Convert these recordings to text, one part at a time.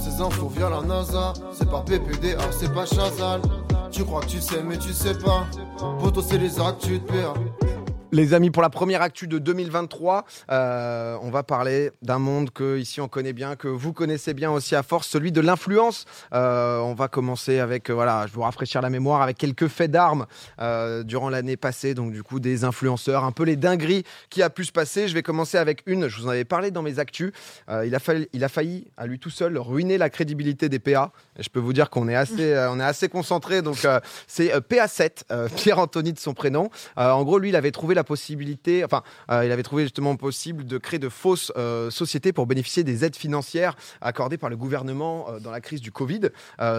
ces infos via la NASA. C'est pas PPDA, c'est pas Chazal. Tu crois que tu sais, mais tu sais pas. Poto, c'est les actes, tu te perds. Les amis, pour la première actu de 2023, euh, on va parler d'un monde que ici on connaît bien, que vous connaissez bien aussi à force, celui de l'influence. Euh, on va commencer avec, euh, voilà, je vous rafraîchir la mémoire, avec quelques faits d'armes durant l'année passée, donc du coup des influenceurs, un peu les dingueries qui a pu se passer. Je vais commencer avec une, je vous en avais parlé dans mes actus. Il, a failli, il a failli, à lui tout seul, ruiner la crédibilité des PA. Je peux vous dire qu'on est assez, on est assez concentré. Donc c'est euh, PA7, euh, Pierre-Anthony de son prénom. En gros, lui, il avait trouvé la possibilité, enfin, euh, il avait trouvé justement possible de créer de fausses euh, sociétés pour bénéficier des aides financières accordées par le gouvernement euh, dans la crise du Covid,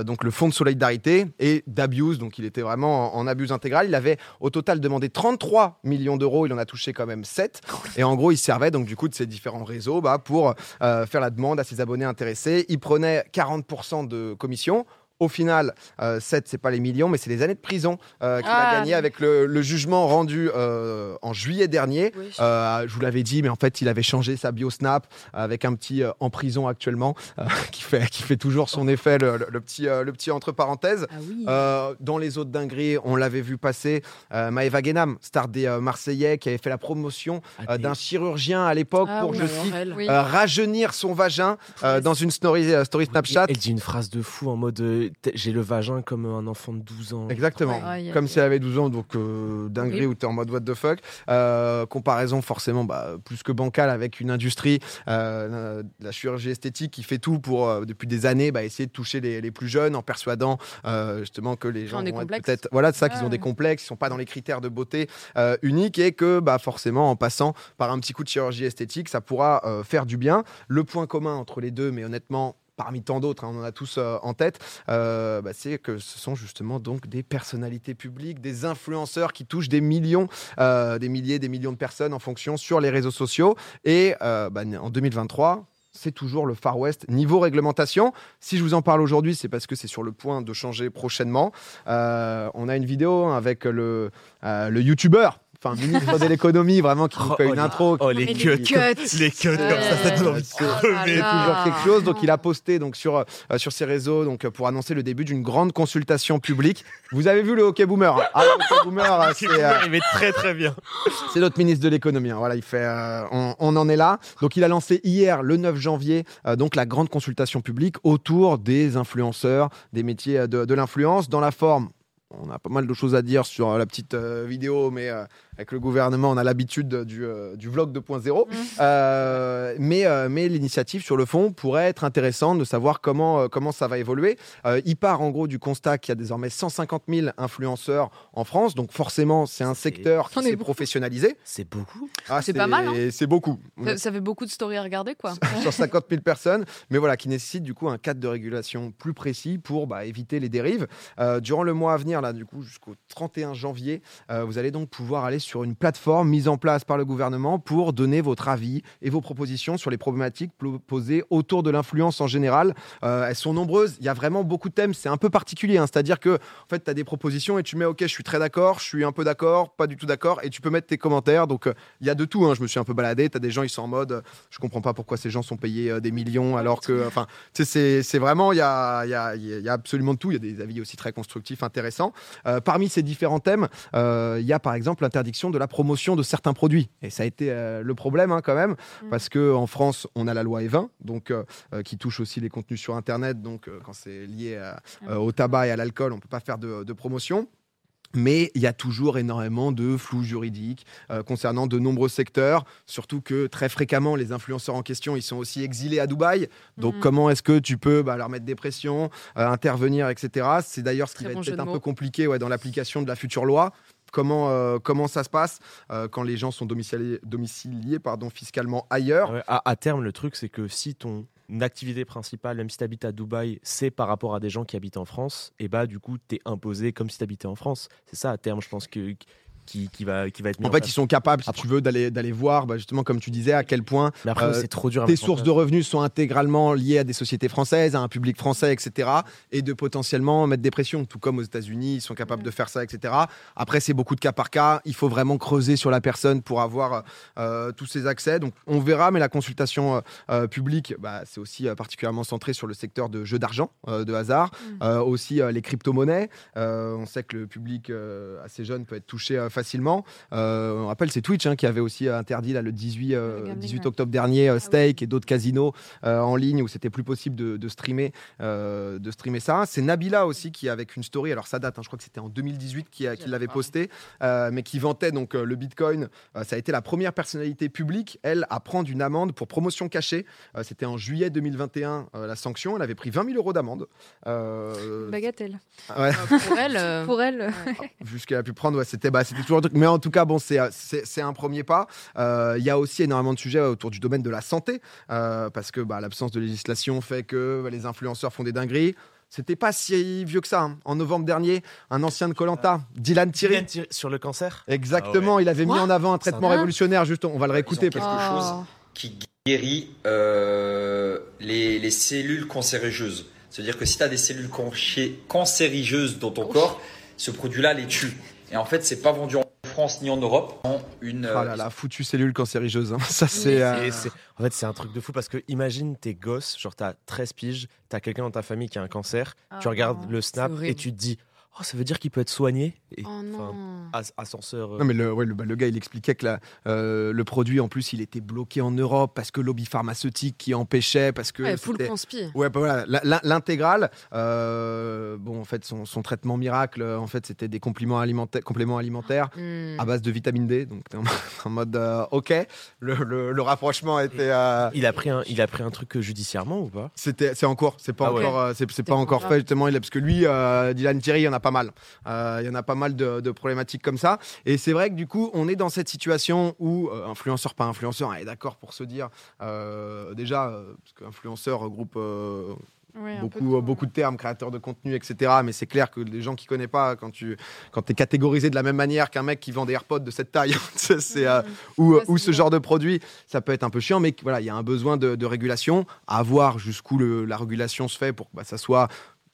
donc le fonds de solidarité et d'abuse, donc il était vraiment en, en abus intégral. Il avait au total demandé 33 millions d'euros, il en a touché quand même 7. Et en gros, il servait donc du coup de ces différents réseaux bah, pour faire la demande à ses abonnés intéressés. Il prenait 40% de commission. Au final, euh, 7, c'est pas les millions, mais c'est les années de prison euh, qu'il a Ah, gagné oui. avec le, le jugement rendu euh, en juillet dernier. Oui. Euh, je vous l'avais dit, mais en fait, il avait changé sa bio Snap avec un petit euh, en prison actuellement euh, qui, fait, qui fait toujours son effet, le, le- le petit, euh, le petit entre parenthèses. Ah oui. Euh, dans les autres dingueries, on l'avait vu passer euh, Maëva Guénam, star des euh, Marseillais, qui avait fait la promotion euh, d'un chirurgien à l'époque Ah pour, oui, je alors cite, elle. Oui. euh, rajeunir son vagin euh, dans une story, euh, story Snapchat. Elle dit une phrase de fou en mode euh, j'ai le vagin comme un enfant de 12 ans. Exactement. Ouais. Comme si elle avait 12 ans, donc euh, dinguerie Horrible. où t'es en mode what the fuck. Euh, comparaison forcément bah, plus que bancale avec une industrie, euh, la chirurgie esthétique qui fait tout pour, euh, depuis des années, bah, essayer de toucher les, les plus jeunes en persuadant euh, justement que les gens ont peut-être. Voilà, c'est ça, qu'ils ont des complexes, ils sont pas dans les critères de beauté euh, uniques et que bah, forcément en passant par un petit coup de chirurgie esthétique, ça pourra euh, faire du bien. Le point commun entre les deux, mais honnêtement, parmi tant d'autres, hein, on en a tous euh, en tête, euh, bah, c'est que ce sont justement donc des personnalités publiques, des influenceurs qui touchent des millions, euh, des milliers, des millions de personnes en fonction sur les réseaux sociaux. Et bah, en 2023, c'est toujours le Far West niveau réglementation. Si je vous en parle aujourd'hui, c'est parce que c'est sur le point de changer prochainement. On a une vidéo hein, avec le YouTuber, enfin ministre de l'économie, vraiment qui nous Oh, fait oh, une les- intro. Oh, les cuts. les cuts. Les cuts comme ça, ça donne envie de Oh là crever. Toujours quelque chose. Donc, il a posté donc sur euh, sur ses réseaux donc euh, pour annoncer le début d'une grande consultation publique. Vous avez vu le hockey boomer hein Ah, le hockey boomer, euh, c'est euh, Il met très très bien. c'est notre ministre de l'économie. hein. Voilà, il fait. euh, on, on en est là. Donc, il a lancé hier, le 9 janvier, euh, donc la grande consultation publique autour des influenceurs, des métiers euh, de, de l'influence, dans la forme. On a pas mal de choses à dire sur euh, la petite euh, vidéo, mais euh, avec le gouvernement, on a l'habitude du, euh, du vlog 2.0. Euh, mais euh, mais l'initiative sur le fond pourrait être intéressante de savoir comment, euh, comment ça va évoluer. Euh, il part en gros du constat qu'il y a désormais 150 000 influenceurs en France, donc forcément c'est un secteur qui s'est professionnalisé. C'est beaucoup. Ah, C'est pas mal, hein. C'est beaucoup. Ça, ça fait beaucoup de stories à regarder, quoi. Sur 50 000 personnes, mais voilà, qui nécessite du coup un cadre de régulation plus précis pour bah, éviter les dérives. Euh, durant le mois à venir, là, du coup, jusqu'au 31 janvier, euh, vous allez donc pouvoir aller sur une plateforme mise en place par le gouvernement pour donner votre avis et vos propositions sur les problématiques posées autour de l'influence en général. Euh, elles sont nombreuses, il y a vraiment beaucoup de thèmes, c'est un peu particulier, hein. c'est-à-dire que en fait, tu as des propositions et tu mets OK, je suis très d'accord, je suis un peu d'accord, pas du tout d'accord, et tu peux mettre tes commentaires. Donc, euh, il y a de tout. hein. Je me suis un peu baladé. Tu as des gens, ils sont en mode, je comprends pas pourquoi ces gens sont payés des millions, alors que, enfin, c'est- vraiment, il y a, il y, a, il y a absolument de tout. Il y a des avis aussi très constructifs, intéressants. Euh, parmi ces différents thèmes, euh, il y a par exemple l'interdiction de la promotion de certains produits. Et ça a été euh, le problème hein, quand même, Mm. parce que en France, on a la loi E20, donc qui touche aussi les contenus sur Internet. Donc, quand c'est lié à- euh, au tabac et à l'alcool, on peut pas faire de, de promotion. Mais il y a toujours énormément de flou juridique euh, concernant de nombreux secteurs, surtout que très fréquemment, les influenceurs en question, ils sont aussi exilés à Dubaï. Donc Mhm. comment est-ce que tu peux bah, leur mettre des pressions, euh, intervenir, etc. C'est d'ailleurs ce qui Très va bon être peut-être un mots. peu compliqué ouais, dans l'application de la future loi. Comment, euh, comment ça se passe euh, quand les gens sont domiciliés, domiciliés pardon, fiscalement ailleurs? Ouais, à, à terme, le truc, c'est que si ton activité principale, même si tu habites à Dubaï, c'est par rapport à des gens qui habitent en France, et bah du coup, tu es imposé comme si tu habitais en France. C'est ça, à terme, je pense que qui, qui va, qui va être mis En fait, ils sont capables, si tu veux, d'aller d'aller voir, bah, justement, comme tu disais, à quel point Mais après, euh, c'est trop dur. à tes en sources de revenus sont intégralement liées à des sociétés françaises, à un public français, etc. Et de potentiellement mettre des pressions, tout comme aux États-Unis, ils sont capables de faire ça, etc. Après, c'est beaucoup de cas par cas. Il faut vraiment creuser sur la personne pour avoir euh, tous ces accès. Donc, on verra, mais la consultation euh, euh, publique, bah, c'est aussi euh, particulièrement centré sur le secteur de jeux d'argent, euh, de hasard, Mm. Euh, aussi euh, les crypto-monnaies. Euh, on sait que le public euh, assez jeune peut être touché euh, facilement. Euh, on rappelle, c'est Twitch hein, qui avait aussi interdit là, le 18, euh, Le gambling, 18 ouais. octobre dernier euh, oui. Stake et d'autres casinos euh, en ligne où c'était plus possible de, de streamer, euh, de streamer ça. C'est Nabila aussi qui, avec une story, alors ça date, hein, je crois que c'était en 2018 qui, a- qui l'avait posté, euh, mais qui vantait donc euh, le Bitcoin. Euh, ça a été la première personnalité publique, elle, à prendre une amende pour promotion cachée. Euh, c'était en juillet 2021, euh, la sanction. Elle avait pris 20 000 euros d'amende. Euh, Bagatelle. ouais. Pour elle, euh, Pour elle, vu ce qu'elle a pu prendre, ouais, c'était bah, c'était toujours un truc. Mais en tout cas, bon, c'est c'est un premier pas. Euh, Il y a aussi énormément de sujets autour du domaine de la santé, euh, parce que bah, l'absence de législation fait que bah, les influenceurs font des dingueries. C'était pas si vieux que ça. hein. En novembre dernier, un ancien de Colanta, Dylan Thierry. Dylan Thierry sur le cancer Exactement, il avait mis en avant un traitement révolutionnaire. Juste, on va le réécouter. Parce que- quelque chose Oh. qui guérit euh, les, les cellules cancérigeuses. C'est-à-dire que si tu as des cellules cancérigeuses dans ton corps, ce produit-là les tue. Et en fait, c'est pas vendu en France ni en Europe. En une, Ah euh, là là, foutue cellule cancérigeuse. hein. Ça, c'est. euh, c'est- En fait, c'est un truc de fou parce que imagine tes gosses, genre t'as 13 piges, t'as quelqu'un dans ta famille qui a un cancer, tu Ah, regardes non. le snap et tu te dis, oh, ça veut dire qu'il peut être soigné et, Oh enfin, non. as- ascenseur. euh, Non, mais le, ouais, le, bah, le gars, il expliquait que la- euh, le produit, en plus, il était bloqué en Europe parce que lobby pharmaceutique qui empêchait, parce que. ouais, full conspi. Ouais, bah voilà, l'intégrale, euh, bon, en fait, son, son traitement miracle, en fait, c'était des compléments alimentaires, compléments alimentaires Hmm. à base de vitamine D. Donc, en, en mode, euh, ok, le, le- le rapprochement était, euh, Il a pris un, il a pris un truc judiciairement ou pas? C'était, c'est en cours, c'est pas Ah ouais. encore, c'est, c'est pas pas encore fait justement, il a- parce que lui, euh, Dylan Thierry, il en a pas mal, Euh, il y en a pas mal de, de problématiques comme ça. Et c'est vrai que du coup, on est dans cette situation où euh, influenceur, pas influenceur, on est d'accord pour se dire, euh, déjà, parce qu'influenceur regroupe beaucoup, de beaucoup de termes, créateurs de contenu, etc. Mais c'est clair que les gens qui connaissent pas, quand tu quand es catégorisé de la même manière qu'un mec qui vend des AirPods de cette taille, c'est, euh, ou, Ouais, ou c'est ce genre de produit, ça peut être un peu chiant. Mais voilà, il y a un besoin de, de régulation, à voir jusqu'où la régulation se fait pour que bah, ça soit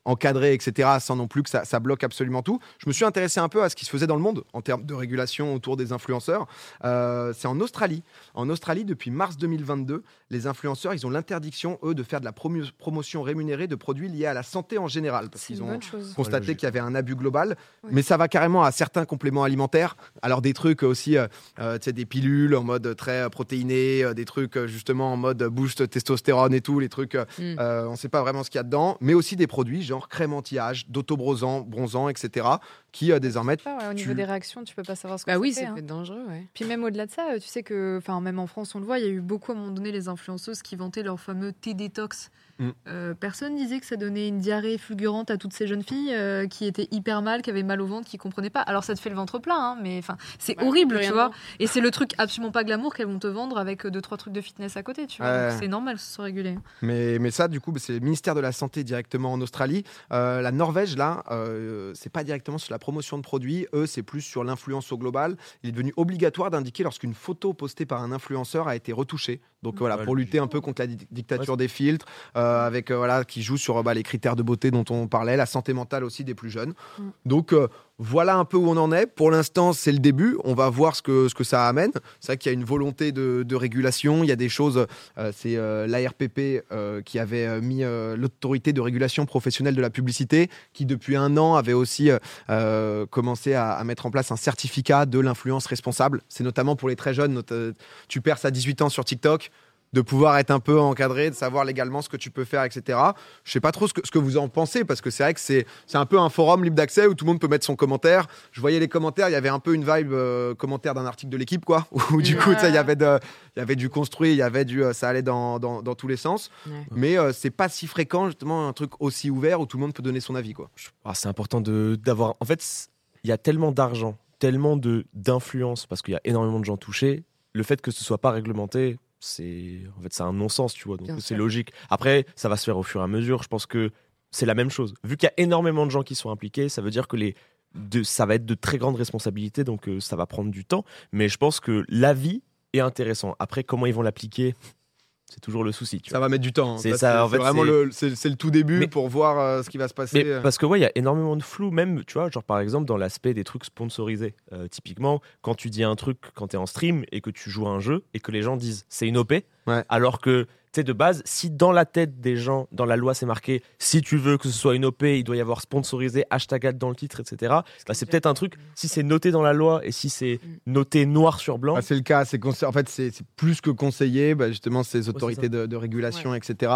encadré, etc., sans non plus que ça, ça bloque absolument tout. Je me suis intéressé un peu à ce qui se faisait dans le monde en termes de régulation autour des influenceurs. Euh, c'est en Australie. En Australie, depuis mars 2022, les influenceurs, ils ont l'interdiction, eux, de faire de la promu- promotion rémunérée de produits liés à la santé en général. Parce C'est qu'ils ont constaté qu'il y avait un abus global, Oui. mais ça va carrément à certains compléments alimentaires. Alors des trucs aussi, euh, euh, tu sais, des pilules en mode très protéiné, des trucs justement en mode boost testostérone et tout, les trucs, Mm. euh, on ne sait pas vraiment ce qu'il y a dedans, mais aussi des produits genre crème anti-âge, d'autobronzant, bronzant, etc., qui euh, désormais Pas, ouais, au niveau tu- des réactions, tu peux pas savoir ce que Bah oui, fait, ça hein. peut être dangereux, ouais. Puis même au-delà de ça, euh, tu sais que, enfin même en France, on le voit, il y a eu beaucoup à un moment donné les influenceuses qui vantaient leur fameux thé détox. Mm. Euh, personne disait que ça donnait une diarrhée fulgurante à toutes ces jeunes filles euh, qui étaient hyper mal, qui avaient mal au ventre, qui comprenaient pas. Alors ça te fait le ventre plein, hein, mais enfin c'est Ouais, horrible, tu vois. Et c'est le truc absolument pas glamour qu'elles vont te vendre avec euh, deux trois trucs de fitness à côté, tu vois. Ouais. C'est normal que ce soit régulé. Mais, mais ça, du coup, c'est le ministère de la Santé directement en Australie. Euh, la Norvège, là, euh, c'est pas directement sur la promotion de produits. Eux, c'est plus sur l'influence au global. Il est devenu obligatoire d'indiquer lorsqu'une photo postée par un influenceur a été retouchée. Donc voilà, Ouais, pour lutter un peu contre la di- dictature Ouais, des filtres, euh, avec euh, voilà, qui joue sur euh, bah, les critères de beauté dont on parlait, la santé mentale aussi des plus jeunes. Mm. Donc euh, voilà un peu où on en est. Pour l'instant, c'est le début. On va voir ce que, ce que ça amène. C'est vrai qu'il y a une volonté de, de régulation. Il y a des choses. euh, c'est euh, l'ARPP euh, qui avait euh, mis euh, l'autorité de régulation professionnelle de la publicité, qui depuis un an avait aussi euh, euh, commencé à, à mettre en place un certificat de l'influence responsable. C'est notamment pour les très jeunes. Euh, tu perces à 18 ans sur TikTok de pouvoir être un peu encadré, de savoir légalement ce que tu peux faire, etc. Je sais pas trop ce que, ce que vous en pensez, parce que c'est vrai que c'est c'est un peu un forum libre d'accès où tout le monde peut mettre son commentaire. Je voyais les commentaires, il y avait un peu une vibe euh, commentaire d'un article de l'équipe, quoi. Où du coup, il y avait de, y avait du construit, il y avait du, euh, ça allait dans, dans, dans tous les sens. Ouais. Mais euh, c'est pas si fréquent justement un truc aussi ouvert où tout le monde peut donner son avis, quoi. Ah, c'est important de d'avoir. En fait, il y a tellement d'argent, tellement de d'influence parce qu'il y a énormément de gens touchés. Le fait que ce soit pas réglementé, c'est en fait c'est un non-sens, tu vois. Donc c'est logique. Après, ça va se faire au fur et à mesure. Je pense que c'est la même chose. Vu qu'il y a énormément de gens qui sont impliqués, ça veut dire que les de, ça va être de très grandes responsabilités, donc euh, ça va prendre du temps. Mais je pense que l'avis est intéressant. Après, comment ils vont l'appliquer c'est toujours le souci. Tu Ça vois. va mettre du temps. hein. C'est Parce ça, que en fait, vraiment le, c'est c'est le tout début Mais- pour voir euh, ce qui va se passer. Mais parce que ouais, il y a énormément de flou, même, tu vois, genre par exemple dans l'aspect des trucs sponsorisés. Euh, typiquement, quand tu dis un truc quand tu es en stream et que tu joues à un jeu et que les gens disent c'est une OP, Ouais. alors que sais, de base, si dans la tête des gens, dans la loi, c'est marqué si tu veux que ce soit une OP, il doit y avoir sponsorisé, hashtag ad dans le titre, etc. Bah, c'est peut-être un truc, si c'est noté dans la loi et si c'est noté noir sur blanc, Ah, c'est le cas. C'est conse- en fait c'est c'est plus que conseillé. bah, justement, ces autorités de, de régulation, etc.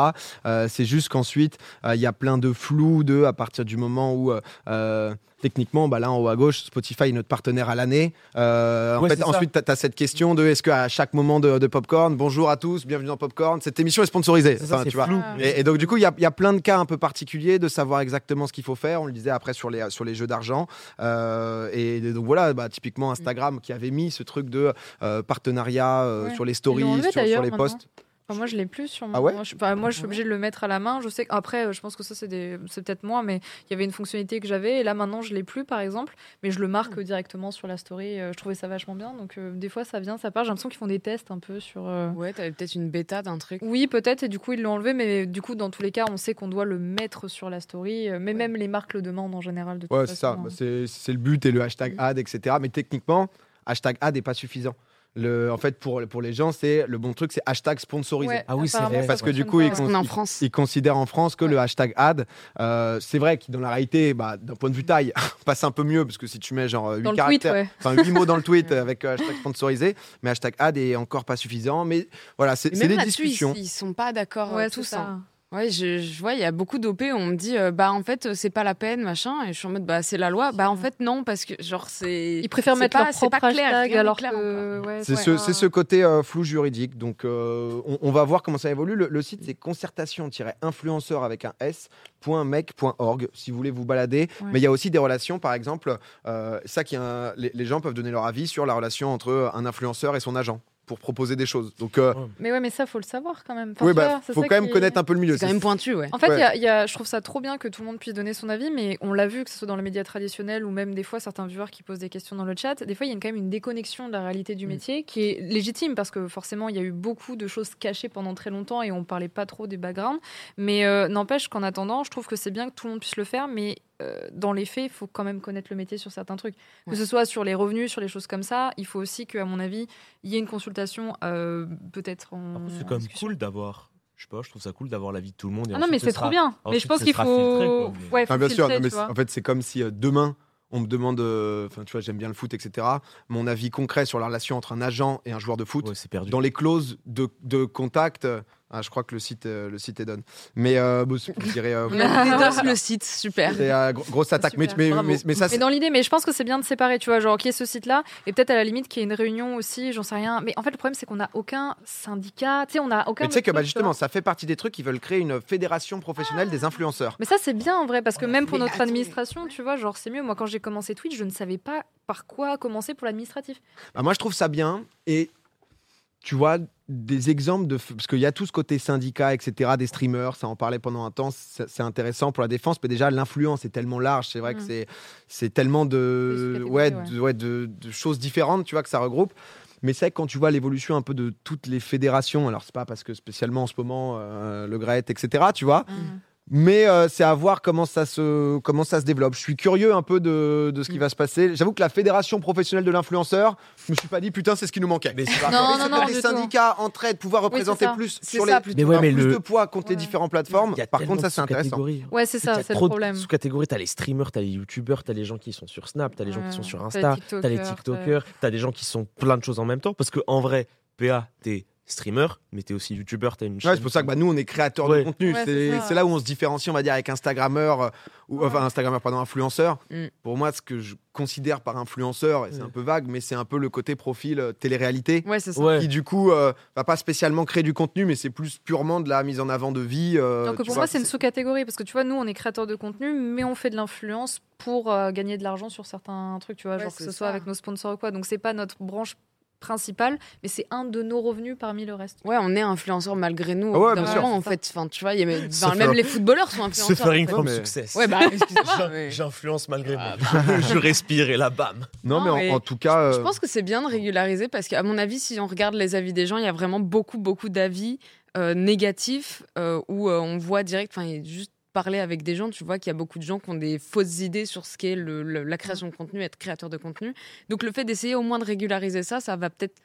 Euh, c'est juste qu'ensuite euh, il y a plein de flou de à partir du moment où euh, euh, techniquement, bah, là en haut à gauche, Spotify est notre partenaire à l'année. Euh, en fait, ensuite, tu as, cette question de est-ce qu'à chaque moment de, de Popcorn, bonjour à tous, bienvenue dans Popcorn, cette émission est sponsorisée. Enfin, tu vois. Et, et donc du coup, il y a, il y a plein de cas un peu particuliers de savoir exactement ce qu'il faut faire. On le disait après sur les, sur les jeux d'argent. Euh, et donc voilà, bah, typiquement Instagram qui avait mis ce truc de euh, partenariat Ouais. sur les stories, sur, les posts. Enfin, moi, je l'ai plus sur mon. Ah ouais je- enfin, moi, je suis obligée de le mettre à la main. Je sais qu'après, euh, je pense que ça, c'est des... c'est peut-être moi, mais il y avait une fonctionnalité que j'avais. Et là, maintenant, je l'ai plus, par exemple. Mais je le marque directement sur la story. Euh, Je trouvais ça vachement bien. Donc, euh, des fois, ça vient, ça part. J'ai l'impression qu'ils font des tests un peu sur. euh, Ouais, t'avais peut-être une bêta d'un truc. Oui, peut-être, et du coup, ils l'ont enlevé, mais du coup, dans tous les cas, on sait qu'on doit le mettre sur la story, mais même les marques le demandent en général. De toute Ouais, c'est ça. façon, Bah, hein. c'est c'est le but et le hashtag Mm. ad, etc. Mais techniquement, hashtag ad n'est pas suffisant. Le, en fait, pour, pour les gens, c'est le bon truc, c'est hashtag sponsorisé. Ouais, Ah oui, c'est vrai. Parce que du coup, ils France. Ils considèrent en France que le hashtag ad, euh, c'est vrai qu'il dans la réalité, bah, d'un point de vue taille, passe un peu mieux parce que si tu mets genre 8 Dans le tweet, caractères, ouais. enfin 8 mots dans le tweet avec euh, hashtag sponsorisé, mais hashtag ad est encore pas suffisant. Mais voilà, c'est des là-dessus, discussions. Ils, ils sont pas d'accord euh, tous. ça. hein. Ouais, je, je vois, il y a beaucoup d'OP où on me dit, euh, bah en fait, c'est pas la peine, machin. Et je suis en mode, bah c'est la loi. Bah en fait, non, parce que genre, c'est. Ils préfèrent mettre pas- leur c'est pas propre clair, hashtag rien n'est alors clair que. ouais, C'est ouais. ce, côté euh, flou juridique. Donc, euh, on, on va voir comment ça évolue. Le, le site, c'est concertation-influenceur avec un s.mec.org si vous voulez vous balader. Ouais. Mais il y a aussi des relations, par exemple, euh, ça qui les, les gens peuvent donner leur avis sur la relation entre un influenceur et son agent pour proposer des choses. Donc, euh, Mais ouais, mais ça, faut le savoir quand même. Enfin, oui, bah, faut quand même connaître un peu le milieu. C'est quand même pointu, ouais. En fait, il Ouais. y a- il y a- je trouve ça trop bien que tout le monde puisse donner son avis, mais on l'a vu, que ce soit dans les médias traditionnels ou même des fois certains viewers qui posent des questions dans le chat. Des fois, il y a quand même une déconnexion de la réalité du Mm. métier qui est légitime parce que forcément, il y a eu beaucoup de choses cachées pendant très longtemps et on parlait pas trop des backgrounds. Mais euh, n'empêche qu'en attendant, je trouve que c'est bien que tout le monde puisse le faire, mais euh, dans les faits, il faut quand même connaître le métier sur certains trucs. Que ce soit sur les revenus, sur les choses comme ça, il faut aussi qu'à mon avis, il y ait une consultation euh, peut-être en. C'est quand même cool d'avoir. Je sais pas, je trouve ça cool d'avoir l'avis de tout le monde. et Ah non, mais ce c'est sera- trop bien. Mais je pense qu'il faut. filtré, quoi, mais- Ouais, Ah, bien sûr, non, mais en fait, c'est comme si euh, demain, on me demande, euh, enfin, tu vois, j'aime bien le foot, etc. Mon avis concret sur la relation entre un agent et un joueur de foot. Ouais, c'est perdu. Dans les clauses de, de contact, euh, ah, je crois que le site, euh, le site est donne. Mais euh, bon, je dirais, euh, On a DDoS le site, super. c'est euh, gro- grosse attaque. Mais, Super, mais, mais, mais ça, Mais c'est- dans l'idée, mais je pense que c'est bien de séparer, tu vois, genre qu'il y ait ce site-là, et peut-être à la limite qu'il y ait une réunion aussi, j'en sais rien. Mais en fait, le problème, c'est qu'on n'a aucun syndicat, tu sais, on n'a aucun. mais tu sais que bah, justement, ça fait partie des trucs qui veulent créer une fédération professionnelle des influenceurs. Mais ça, c'est bien en vrai, parce que même pour notre administration, tu vois, genre c'est mieux. Moi, quand j'ai commencé Twitch, je ne savais pas par quoi commencer pour l'administratif. Bah, moi, je trouve ça bien. Et tu vois, des exemples de. Parce qu'il y a tout ce côté syndicat, etc., des streamers, ça en parlait pendant un temps, c'est intéressant pour la défense. Mais déjà, l'influence est tellement large, c'est vrai que Mm. c'est- tellement de, ouais, de, ouais, de, de choses différentes, tu vois, que ça regroupe. Mais c'est vrai que quand tu vois l'évolution un peu de toutes les fédérations, alors c'est pas parce que spécialement en ce moment, euh, le GRET, etc., tu vois, mais euh, c'est à voir comment ça, se, comment ça se développe. Je suis curieux un peu de, de ce qui Mm. va se passer. J'avoue que la fédération professionnelle de l'influenceur, je me suis pas dit putain, c'est ce qui nous manquait. Mais c'est vois, Non, non, non, tout. syndicats, entraide, pouvoir c'est représenter plus sur ça, les. Mais ouais, avoir mais plus le- de poids contre les différentes plateformes. Par contre, ça c'est intéressant. Ouais, c'est ça, c'est le problème. Sous-catégories, t'as les streamers, t'as les youtubeurs, t'as les gens qui sont sur Snap, t'as les gens qui sont sur Insta, les t'as les TikTokers, TikTokers, t'as des gens qui sont plein de choses en même temps. Parce que en vrai, PA, t'es streamer, mais t'es aussi youtubeur, t'as une chaîne. Ouais, c'est pour ça que bah, nous on est créateurs Ouais. de contenu. Ouais, c'est c'est ça. c'est là où on se différencie, on va dire, avec Instagrammeur euh, ou enfin Instagrammeur, pardon, influenceur. Mm. Pour moi, ce que je considère par influenceur, et c'est Ouais. un peu vague, mais c'est un peu le côté profil euh, télé-réalité. Ouais, c'est ça. Ouais. Qui du coup euh, va pas spécialement créer du contenu, mais c'est plus purement de la mise en avant de vie. euh, Donc tu pour vois, moi, c'est une sous-catégorie parce que tu vois, nous, on est créateurs de contenu, mais on fait de l'influence pour euh, gagner de l'argent sur certains trucs, tu vois, Ouais, genre que ce soit avec nos sponsors ou quoi. Donc c'est pas notre branche principal, mais c'est un de nos revenus parmi le reste. Ouais, on est influenceur malgré nous. Ah ouais, bien sûr. moment, en fait, enfin, tu vois, y a- même faire- les footballeurs sont Se influenceurs. faire une en fait. forme mais- succès. Ouais, bah, mais- J'influence malgré moi. je respire et là, bam. Non, Non, mais en- mais en, tout cas. Je euh, pense que c'est bien de régulariser parce qu'à mon avis, si on regarde les avis des gens, il y a vraiment beaucoup, beaucoup d'avis euh, négatifs euh, où euh, on voit direct, enfin, juste parler avec des gens, tu vois qu'il y a beaucoup de gens qui ont des fausses idées sur ce qu'est la création de contenu, être créateur de contenu. Donc le fait d'essayer au moins de régulariser ça, ça va peut-être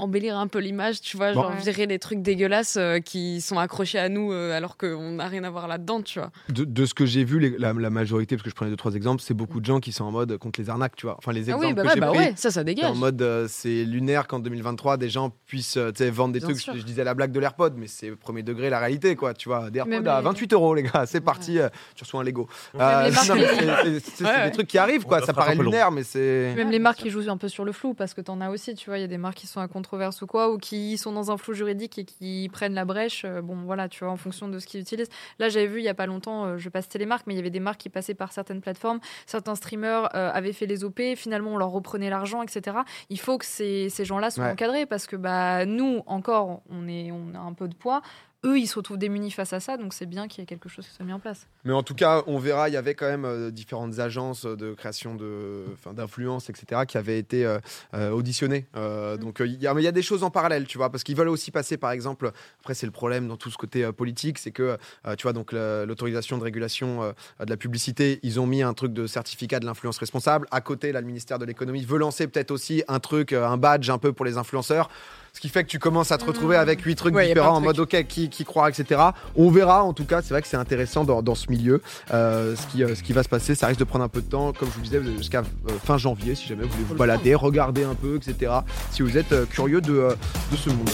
embellir un peu l'image, tu vois, Bon. genre virer les trucs dégueulasses euh, qui sont accrochés à nous euh, alors qu'on n'a rien à voir là-dedans, tu vois. de, de ce que j'ai vu, les- la, la majorité, parce que je prenais deux trois exemples, c'est beaucoup de gens qui sont en mode contre les arnaques, tu vois. Enfin, les Ah exemples oui, bah que ouais, j'ai bah pris. ouais, ça, ça dégage. En mode, euh, c'est lunaire qu'en 2023, des gens puissent vendre des Bien trucs. Je, je disais la blague de l'AirPod, mais c'est premier degré la réalité, quoi. Tu vois, des AirPods à les- 28 euros, les gars. C'est parti, euh, tu reçois un Lego. C'est- des trucs qui arrivent, quoi. On Ça paraît lunaire, mais c'est. Même les marques qui jouent un peu sur le flou, parce que t'en as aussi, tu vois, il y a des marques qui sont à controverse ou quoi, ou qui sont dans un flou juridique et qui prennent la brèche. euh, Bon, voilà, tu vois, en fonction de ce qu'ils utilisent. Là, j'avais vu il y a pas longtemps, euh, je vais pas citer les marques, mais il y avait des marques qui passaient par certaines plateformes. Certains streamers euh, avaient fait les OP, finalement, on leur reprenait l'argent, etc. Il faut que ces, ces gens-là soient Ouais. encadrés, parce que bah, nous, encore, on, est, on a un peu de poids. Eux, ils se retrouvent démunis face à ça, donc c'est bien qu'il y ait quelque chose qui soit mis en place. Mais en tout cas, on verra, il y avait quand même euh, différentes agences de création de, d'influence, etc., qui avaient été euh, euh, auditionnées. Euh, Donc, euh, il y, a- mais il y a des choses en parallèle, tu vois, parce qu'ils veulent aussi passer, par exemple, après, c'est le problème dans tout ce côté politique, c'est que, tu vois, donc l'autorisation de régulation de la publicité, ils ont mis un truc de certificat de l'influence responsable. À côté, là, le ministère de l'économie veut lancer peut-être aussi un truc, un badge un peu pour les influenceurs. Ce qui fait que tu commences à te retrouver avec huit trucs Ouais, différents en de mode ok qui, qui croire etc. On verra en tout cas c'est vrai que c'est intéressant dans, dans ce milieu euh, ce, qui, euh, ce qui va se passer ça risque de prendre un peu de temps comme je vous disais vous jusqu'à euh, fin janvier si jamais vous voulez vous balader regarder un peu etc. Si vous êtes curieux de, de ce monde.